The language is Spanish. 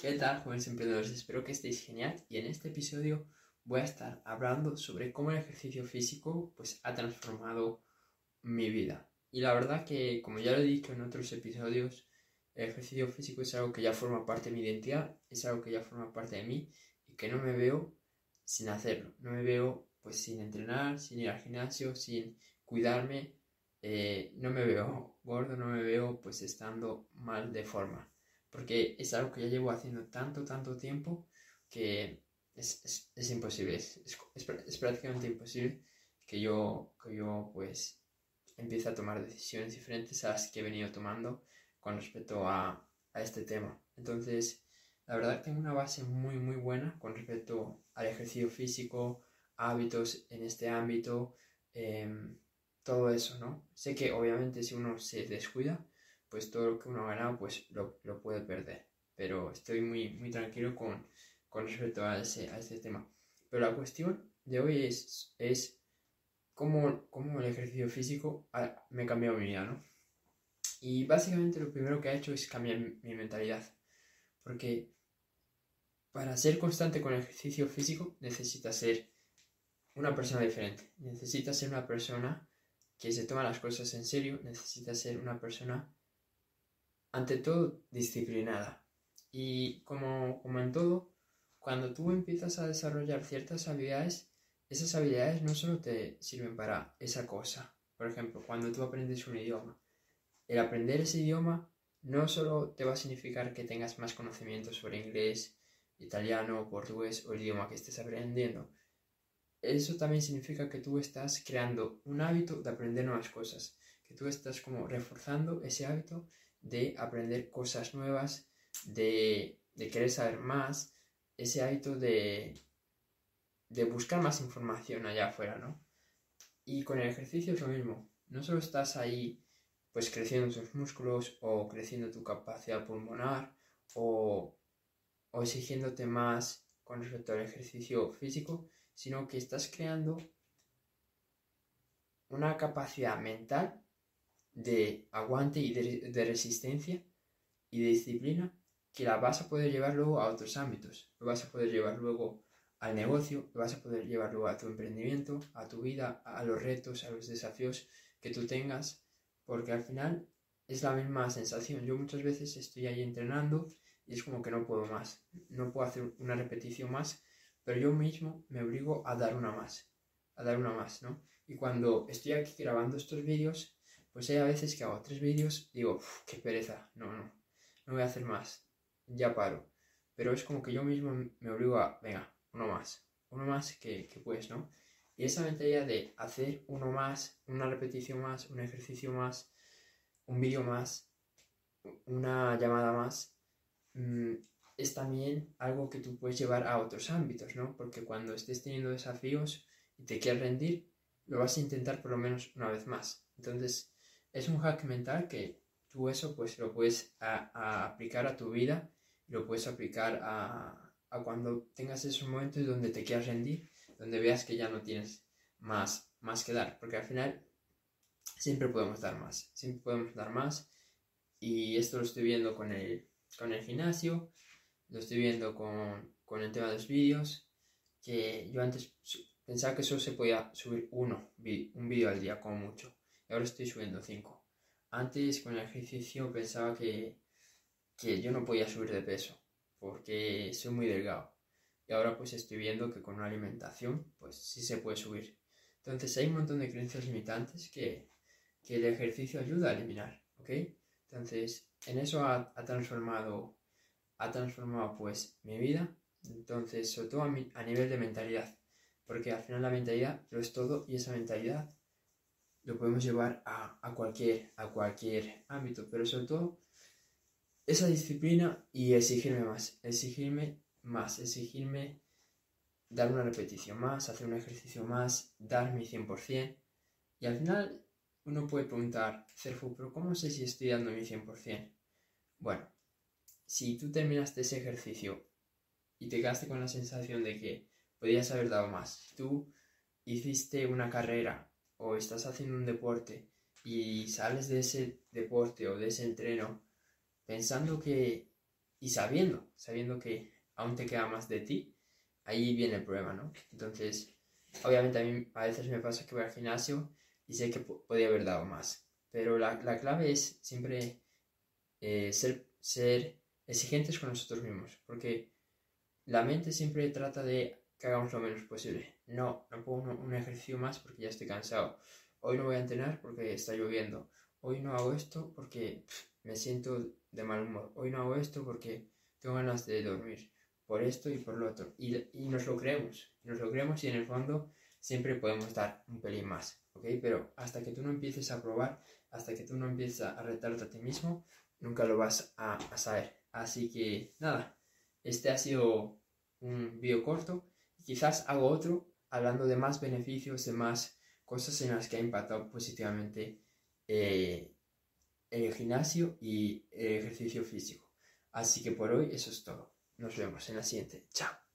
¿Qué tal, jóvenes emprendedores? Espero que estéis genial y en este episodio voy a estar hablando sobre cómo el ejercicio físico pues, ha transformado mi vida. Y la verdad que, como ya lo he dicho en otros episodios, el ejercicio físico es algo que ya forma parte de mi identidad, es algo que ya forma parte de mí y que no me veo sin hacerlo. No me veo pues sin entrenar, sin ir al gimnasio, sin cuidarme. Eh, no me veo gordo, no me veo pues estando mal de forma porque es algo que ya llevo haciendo tanto, tanto tiempo que es, es, imposible, es, es, prácticamente imposible que yo, que yo pues empiece a tomar decisiones diferentes a las que he venido tomando con respecto a, a este tema. Entonces, la verdad tengo una base muy, muy buena con respecto al ejercicio físico, hábitos en este ámbito, em, todo eso, ¿no? Sé que obviamente si uno se descuida, pues todo lo que uno ha ganado pues lo, lo puede perder. Pero estoy muy, muy tranquilo con, con respecto a ese, a ese tema. Pero la cuestión de hoy es, es cómo, cómo el ejercicio físico me ha cambiado mi vida, ¿no? Y básicamente lo primero que ha hecho es cambiar mi mentalidad. Porque para ser constante con el ejercicio físico necesitas ser una persona diferente. Necesitas ser una persona que se toma las cosas en serio. Necesitas ser una persona ante todo disciplinada. Y como, como en todo, cuando tú empiezas a desarrollar ciertas habilidades, esas habilidades no solo te sirven para esa cosa. Por ejemplo, cuando tú aprendes un idioma, el aprender ese idioma no solo te va a significar que tengas más conocimiento sobre inglés, italiano, portugués o el idioma que estés aprendiendo. Eso también significa que tú estás creando un hábito de aprender nuevas cosas, que tú estás como reforzando ese hábito de aprender cosas nuevas, de, querer saber más, ese hábito de, de buscar más información allá afuera, ¿no? Y con el ejercicio es lo mismo. No solo estás ahí pues creciendo tus músculos o creciendo tu capacidad pulmonar o, o exigiéndote más con respecto al ejercicio físico, sino que estás creando una capacidad mental de aguante y de, resistencia y de disciplina que la vas a poder llevar luego a otros ámbitos. Lo vas a poder llevar luego al negocio, lo vas a poder llevar luego a tu emprendimiento, a tu vida, a los retos, a los desafíos que tú tengas, porque al final es la misma sensación. Yo muchas veces estoy ahí entrenando y es como que no puedo más, no puedo hacer una repetición más, pero yo mismo me obligo a dar una más, a dar una más, ¿no? Y cuando estoy aquí grabando estos vídeos, pues hay a veces que hago tres vídeos y digo, qué pereza, no, no, no voy a hacer más, ya paro. Pero es como que yo mismo me obligo a, venga, uno más, uno más que, que puedes, ¿no? Y esa mentalidad de hacer uno más, una repetición más, un ejercicio más, un vídeo más, una llamada más, mm, es también algo que tú puedes llevar a otros ámbitos, ¿no? Porque cuando estés teniendo desafíos y te quieres rendir, lo vas a intentar por lo menos una vez más. Entonces, es un hack mental que tú eso pues lo puedes aplicar a tu vida, lo puedes aplicar a, a, cuando tengas esos momentos donde te quieras rendir, donde veas que ya no tienes más, más que dar, porque al final siempre podemos dar más, siempre podemos dar más. Y esto lo estoy viendo con el, con el gimnasio, lo estoy viendo con, con el tema de los vídeos, que yo antes pensaba que solo se podía subir uno, un vídeo al día como mucho ahora estoy subiendo 5. Antes con el ejercicio pensaba que, que yo no podía subir de peso porque soy muy delgado. Y ahora pues estoy viendo que con una alimentación pues sí se puede subir. Entonces hay un montón de creencias limitantes que, que el ejercicio ayuda a eliminar, ¿ok? Entonces en eso ha, ha, transformado, ha transformado pues mi vida. Entonces sobre todo a, a nivel de mentalidad. Porque al final la mentalidad lo es todo y esa mentalidad lo podemos llevar a, cualquier, a cualquier ámbito, pero sobre todo esa disciplina y exigirme más, exigirme más, exigirme dar una repetición más, hacer un ejercicio más, dar mi 100%. Y al final uno puede preguntar, Cerfu, pero ¿cómo sé si estoy dando mi 100%? Bueno, si tú terminaste ese ejercicio y te quedaste con la sensación de que podías haber dado más, tú hiciste una carrera o estás haciendo un deporte y sales de ese deporte o de ese entreno pensando que, y sabiendo, sabiendo que aún te queda más de ti, ahí viene el problema, ¿no? Entonces, obviamente a mí a veces me pasa que voy al gimnasio y sé que podía haber dado más, pero la, la clave es siempre eh, ser, ser exigentes con nosotros mismos, porque la mente siempre trata de que hagamos lo menos posible. No, no pongo un, ejercicio más porque ya estoy cansado. Hoy no voy a entrenar porque está lloviendo. Hoy no hago esto porque me siento de mal humor. Hoy no hago esto porque tengo ganas de dormir. Por esto y por lo otro. Y, y nos lo creemos. Nos lo creemos y en el fondo siempre podemos dar un pelín más. ¿Ok? Pero hasta que tú no empieces a probar, hasta que tú no empieces a retarte a ti mismo, nunca lo vas a, a saber. Así que nada, este ha sido un vídeo corto. Quizás hago otro hablando de más beneficios, de más cosas en las que ha impactado positivamente eh, el gimnasio y el ejercicio físico. Así que por hoy eso es todo. Nos vemos en la siguiente. Chao.